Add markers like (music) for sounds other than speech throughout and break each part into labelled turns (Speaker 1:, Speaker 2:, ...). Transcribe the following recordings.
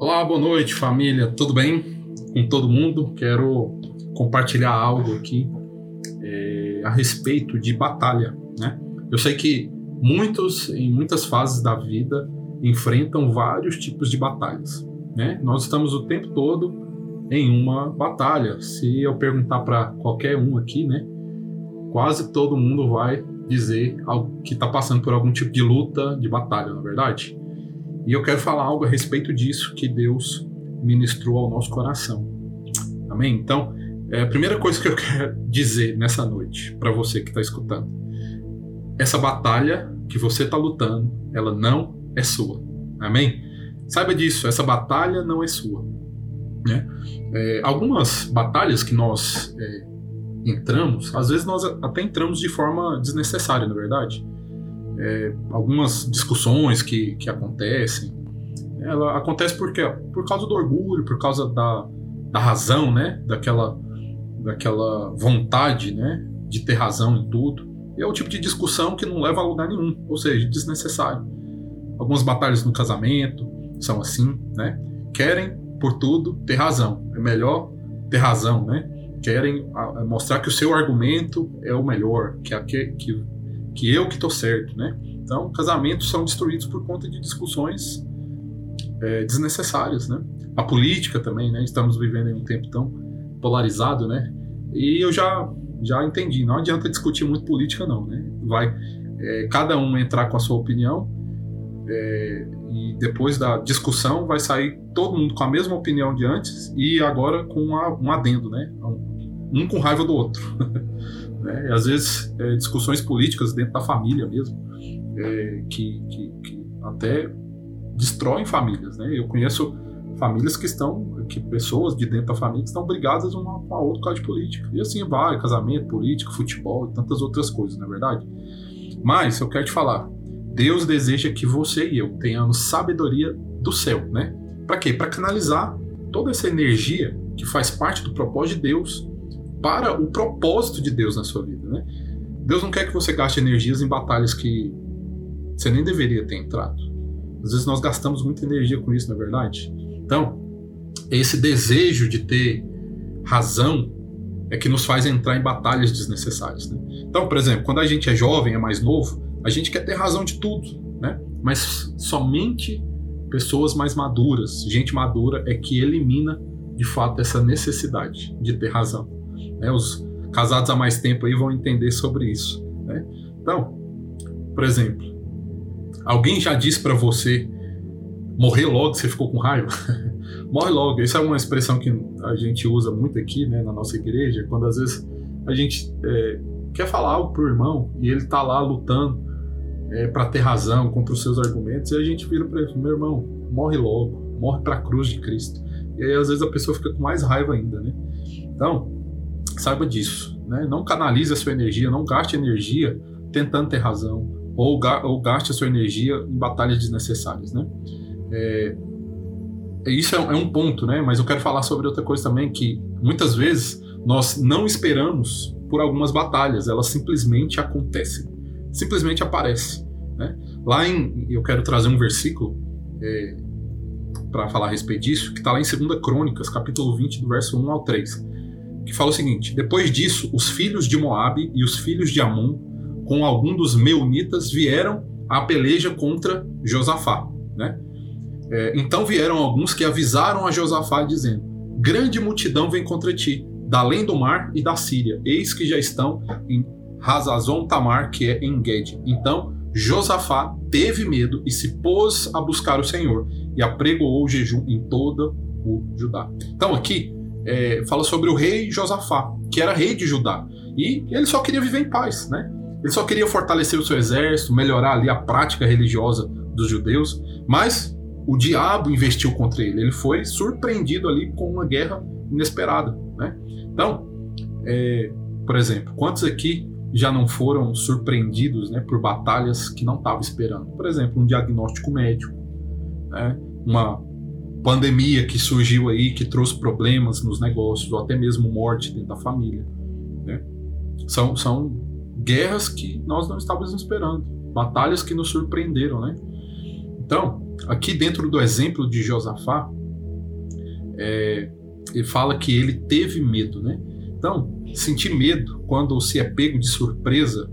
Speaker 1: Olá, boa noite, família. Tudo bem com todo mundo? Quero compartilhar algo aqui é, a respeito de batalha, né? Eu sei que muitos, em muitas fases da vida, enfrentam vários tipos de batalhas, né? Nós estamos o tempo todo em uma batalha. Se eu perguntar para qualquer um aqui, né, quase todo mundo vai dizer que está passando por algum tipo de luta, de batalha, na é verdade. E eu quero falar algo a respeito disso que Deus ministrou ao nosso coração. Amém? Então, é a primeira coisa que eu (laughs) quero dizer nessa noite para você que está escutando: essa batalha que você está lutando, ela não é sua. Amém? Saiba disso, essa batalha não é sua. Né? É, algumas batalhas que nós é, entramos, às vezes nós até entramos de forma desnecessária, na é verdade. É, algumas discussões que, que acontecem, ela acontece porque por causa do orgulho, por causa da, da razão, né? Daquela, daquela vontade, né? De ter razão em tudo. E é o tipo de discussão que não leva a lugar nenhum, ou seja, desnecessário. Algumas batalhas no casamento são assim, né? Querem por tudo ter razão. É melhor ter razão, né? Querem mostrar que o seu argumento é o melhor, que, que, que, que eu que estou certo, né? Então, casamentos são destruídos por conta de discussões é, desnecessárias, né? A política também, né? Estamos vivendo em um tempo tão polarizado, né? E eu já já entendi, não adianta discutir muito política não, né? Vai é, cada um entrar com a sua opinião é, e depois da discussão vai sair todo mundo com a mesma opinião de antes e agora com um adendo, né? Um, com raiva do outro. (laughs) né? Às vezes é, discussões políticas dentro da família mesmo, é, que, que, que, até destroem famílias, né? Eu conheço famílias que estão, que pessoas de dentro da família que estão brigadas uma com a outra por causa de política. E assim vai, casamento, política, futebol e tantas outras coisas, não é verdade? Mas eu quero te falar, Deus deseja que você e eu tenhamos sabedoria do céu, né? Para quê? Para canalizar toda essa energia que faz parte do propósito de Deus para o propósito de Deus na sua vida, né? Deus não quer que você gaste energias em batalhas que você nem deveria ter entrado. Às vezes nós gastamos muita energia com isso, não é verdade? Então, esse desejo de ter razão é que nos faz entrar em batalhas desnecessárias. Né? Então, por exemplo, quando a gente é jovem, é mais novo, a gente quer ter razão de tudo, né? Mas somente pessoas mais maduras, gente madura, é que elimina de fato essa necessidade de ter razão. Né? Os casados há mais tempo aí vão entender sobre isso. Né? Então, por exemplo, alguém já disse para você morrer logo, você ficou com raiva? (laughs) Morre logo. Isso é uma expressão que a gente usa muito aqui, né, na nossa igreja, quando às vezes a gente é, quer falar algo pro irmão e ele tá lá lutando é, para ter razão contra os seus argumentos, e a gente vira para ele, meu irmão, morre logo, morre para a cruz de Cristo. E aí às vezes a pessoa fica com mais raiva ainda, né? Então, saiba disso, né? Não canalize a sua energia, não gaste energia tentando ter razão, ou, ga ou gaste a sua energia em batalhas desnecessárias, né? É, isso é, é um ponto, né? Mas eu quero falar sobre outra coisa também, que muitas vezes nós não esperamos por algumas batalhas, elas simplesmente acontecem simplesmente aparece. Né? Lá em. Eu quero trazer um versículo é, para falar a respeito disso, que está lá em 2 Crônicas, capítulo 20, do verso 1 ao 3, que fala o seguinte: Depois disso, os filhos de Moabe e os filhos de Amon, com algum dos meunitas, vieram à peleja contra Josafá. Né? É, então vieram alguns que avisaram a Josafá, dizendo: Grande multidão vem contra ti, da além do mar e da Síria, eis que já estão em Hazazon Tamar, que é em Ged. Então Josafá teve medo e se pôs a buscar o Senhor e apregoou o jejum em todo o Judá. Então aqui é, fala sobre o rei Josafá, que era rei de Judá. E ele só queria viver em paz, né? Ele só queria fortalecer o seu exército, melhorar ali a prática religiosa dos judeus, mas o diabo investiu contra ele. Ele foi surpreendido ali com uma guerra inesperada, né? Então, é, por exemplo, quantos aqui já não foram surpreendidos né, por batalhas que não estavam esperando. Por exemplo, um diagnóstico médico, né, uma pandemia que surgiu aí, que trouxe problemas nos negócios, ou até mesmo morte dentro da família. Né? São, são guerras que nós não estávamos esperando, batalhas que nos surpreenderam. Né? Então, aqui dentro do exemplo de Josafá, é, ele fala que ele teve medo, né? Então, sentir medo quando se é pego de surpresa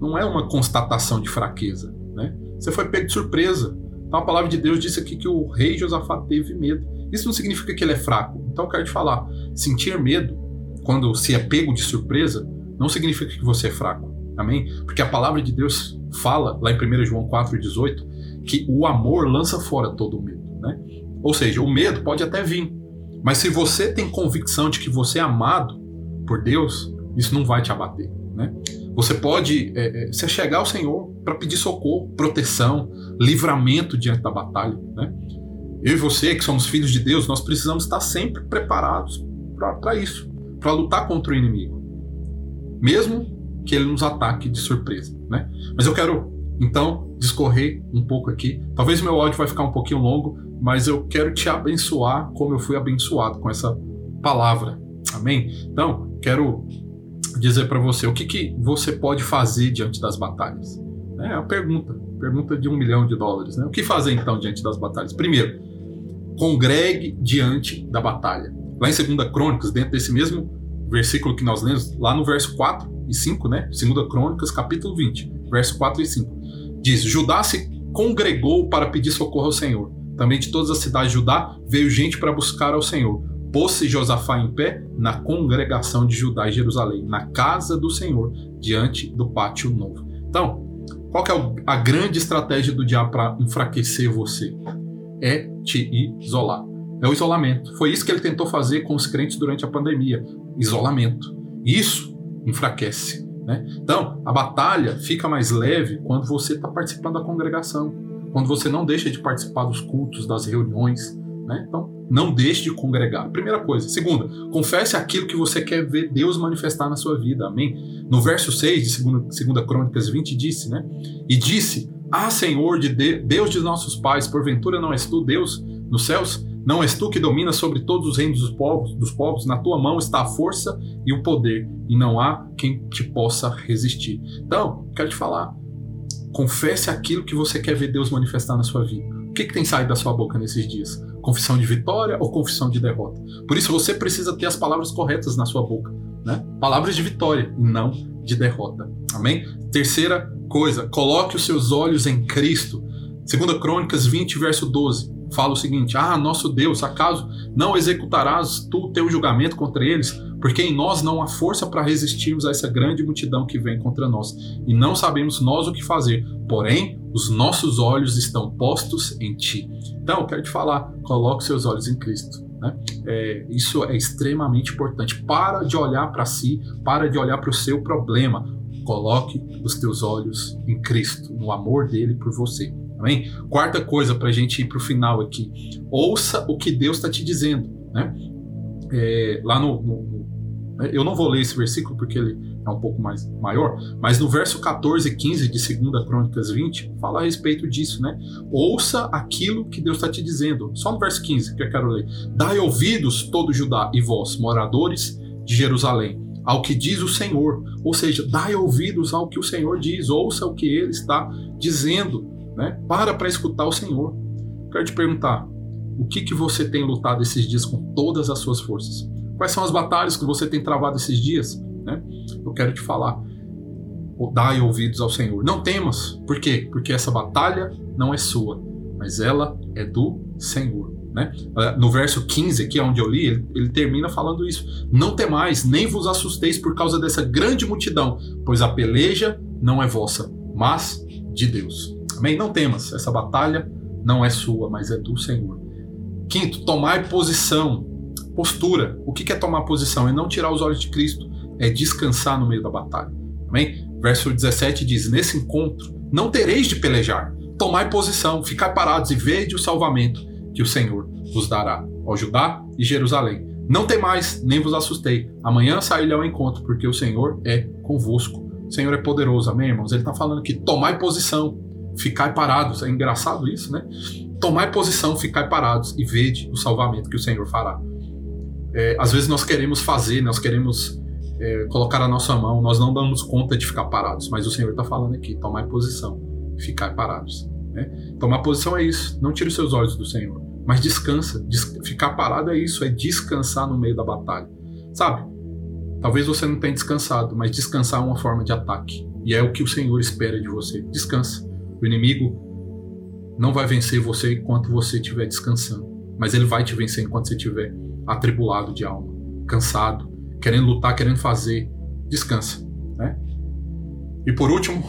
Speaker 1: não é uma constatação de fraqueza, né? Você foi pego de surpresa. Então a palavra de Deus disse aqui que o rei Josafá teve medo. Isso não significa que ele é fraco. Então eu quero te falar, sentir medo quando se é pego de surpresa não significa que você é fraco. Amém? Porque a palavra de Deus fala lá em 1 João 4:18 que o amor lança fora todo o medo, né? Ou seja, o medo pode até vir, mas se você tem convicção de que você é amado por Deus, isso não vai te abater, né? Você pode é, é se chegar ao Senhor para pedir socorro, proteção, livramento diante da batalha. Né? Eu e você, que somos filhos de Deus, nós precisamos estar sempre preparados para isso, para lutar contra o inimigo, mesmo que ele nos ataque de surpresa. Né? Mas eu quero então discorrer um pouco aqui. Talvez meu áudio vai ficar um pouquinho longo, mas eu quero te abençoar como eu fui abençoado com essa palavra. Amém? Então, quero dizer para você o que, que você pode fazer diante das batalhas. É a pergunta, pergunta de um milhão de dólares. Né? O que fazer então diante das batalhas? Primeiro, congregue diante da batalha. Lá em 2 Crônicas, dentro desse mesmo versículo que nós lemos, lá no verso 4 e 5, né? 2 Crônicas, capítulo 20, verso 4 e 5. Diz: Judá se congregou para pedir socorro ao Senhor. Também de todas as cidades de Judá veio gente para buscar ao Senhor. Pôs-se Josafá em pé na congregação de Judá e Jerusalém, na casa do Senhor, diante do pátio novo. Então, qual é a grande estratégia do diabo para enfraquecer você? É te isolar. É o isolamento. Foi isso que ele tentou fazer com os crentes durante a pandemia. Isolamento. Isso enfraquece. Né? Então, a batalha fica mais leve quando você está participando da congregação, quando você não deixa de participar dos cultos, das reuniões. Né? Então, não deixe de congregar. Primeira coisa. Segunda, confesse aquilo que você quer ver Deus manifestar na sua vida. Amém? No verso 6 de 2 Crônicas 20, disse, né? E disse: Ah, Senhor de Deus de nossos pais, porventura não és tu Deus nos céus? Não és tu que domina sobre todos os reinos dos povos, dos povos? Na tua mão está a força e o poder, e não há quem te possa resistir. Então, quero te falar. Confesse aquilo que você quer ver Deus manifestar na sua vida. O que, que tem saído da sua boca nesses dias? Confissão de vitória ou confissão de derrota. Por isso você precisa ter as palavras corretas na sua boca, né? Palavras de vitória e não de derrota. Amém? Terceira coisa, coloque os seus olhos em Cristo. Segunda Crônicas 20, verso 12, fala o seguinte: Ah, nosso Deus, acaso não executarás tu teu julgamento contra eles? Porque em nós não há força para resistirmos a essa grande multidão que vem contra nós, e não sabemos nós o que fazer. Porém, os nossos olhos estão postos em ti. Então, quero te falar, coloque seus olhos em Cristo. Né? É, isso é extremamente importante. Para de olhar para si, para de olhar para o seu problema. Coloque os teus olhos em Cristo, no amor dele por você. Amém? Quarta coisa para a gente ir para o final aqui: ouça o que Deus está te dizendo. Né? É, lá no, no eu não vou ler esse versículo porque ele é um pouco mais maior, mas no verso 14 e 15 de 2 Crônicas 20, fala a respeito disso, né? Ouça aquilo que Deus está te dizendo. Só no verso 15 que eu quero ler. Dai ouvidos, todo Judá, e vós, moradores de Jerusalém, ao que diz o Senhor. Ou seja, dai ouvidos ao que o Senhor diz, ouça o que ele está dizendo, né? Para para escutar o Senhor. Quero te perguntar, o que, que você tem lutado esses dias com todas as suas forças? Quais são as batalhas que você tem travado esses dias? Né? Eu quero te falar. Dai ouvidos ao Senhor. Não temas. Por quê? Porque essa batalha não é sua, mas ela é do Senhor. Né? Ah, no verso 15, aqui onde eu li, ele, ele termina falando isso. Não temais, nem vos assusteis por causa dessa grande multidão, pois a peleja não é vossa, mas de Deus. Amém? Não temas, essa batalha não é sua, mas é do Senhor. Quinto, tomai posição Postura. O que é tomar posição? É não tirar os olhos de Cristo, é descansar no meio da batalha. Amém? Verso 17 diz: Nesse encontro não tereis de pelejar, tomai posição, ficai parados e vede o salvamento que o Senhor vos dará, ao Judá e Jerusalém. Não temais, nem vos assustei. Amanhã sairei ao encontro, porque o Senhor é convosco. O Senhor é poderoso, amém, irmãos? Ele está falando que tomai posição, ficai parados. É engraçado isso, né? Tomai posição, ficai parados e vede o salvamento que o Senhor fará é, às vezes nós queremos fazer, nós queremos é, colocar a nossa mão, nós não damos conta de ficar parados, mas o Senhor está falando aqui, tomar posição, ficar parados. Né? Tomar posição é isso, não tire os seus olhos do Senhor, mas descansa. Des ficar parado é isso, é descansar no meio da batalha. Sabe? Talvez você não tenha descansado, mas descansar é uma forma de ataque. E é o que o Senhor espera de você. Descansa. O inimigo não vai vencer você enquanto você estiver descansando, mas ele vai te vencer enquanto você estiver atribulado de alma, cansado, querendo lutar, querendo fazer. Descansa, né? E por último,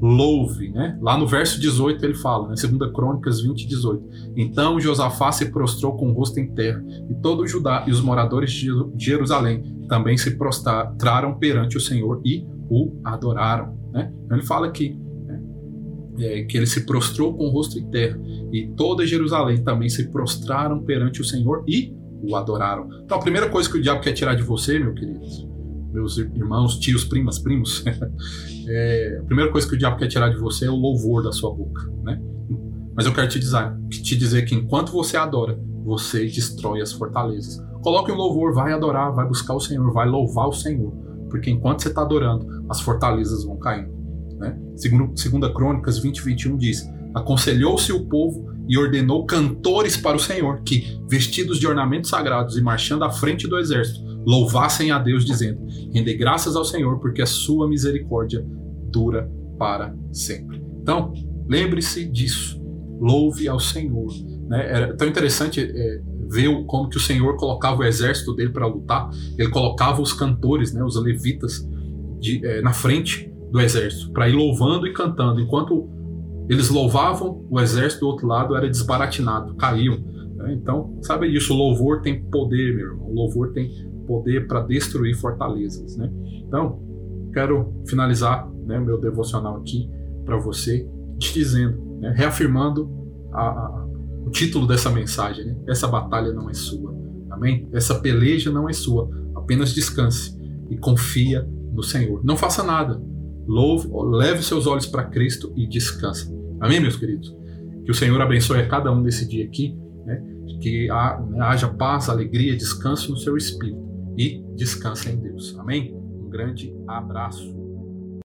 Speaker 1: louve, né? Lá no verso 18 ele fala, né? 2 Crônicas 20, 18. Então Josafá se prostrou com o rosto em terra, e todo o Judá e os moradores de Jerusalém também se prostraram perante o Senhor e o adoraram, né? Então ele fala aqui né? é, que ele se prostrou com o rosto em terra, e toda Jerusalém também se prostraram perante o Senhor e o adoraram. Então a primeira coisa que o diabo quer tirar de você, meu querido, meus irmãos, tios, primas, primos, (laughs) é, a primeira coisa que o diabo quer tirar de você é o louvor da sua boca, né? Mas eu quero te dizer, te dizer que enquanto você adora, você destrói as fortalezas. Coloque um louvor, vai adorar, vai buscar o Senhor, vai louvar o Senhor. Porque enquanto você está adorando, as fortalezas vão caindo. Né? Segundo, segunda Crônicas 20, 21 diz: Aconselhou-se o povo e ordenou cantores para o Senhor, que, vestidos de ornamentos sagrados e marchando à frente do exército, louvassem a Deus, dizendo: Rende graças ao Senhor, porque a sua misericórdia dura para sempre. Então, lembre-se disso. Louve ao Senhor. Né? Era tão interessante é, ver como que o Senhor colocava o exército dele para lutar. Ele colocava os cantores, né, os levitas, de, é, na frente do exército, para ir louvando e cantando, enquanto eles louvavam, o exército do outro lado era desbaratinado, caíam. Né? Então, sabe disso, o louvor tem poder, meu irmão. O louvor tem poder para destruir fortalezas. Né? Então, quero finalizar né, meu devocional aqui para você, te dizendo, né, reafirmando a, a, o título dessa mensagem: né? essa batalha não é sua. Amém? Essa peleja não é sua. Apenas descanse e confia no Senhor. Não faça nada. Louve, leve seus olhos para Cristo e descansa. Amém, meus queridos? Que o Senhor abençoe a cada um desse dia aqui, né? que né, haja paz, alegria, descanso no seu espírito e descansa em Deus. Amém? Um grande abraço.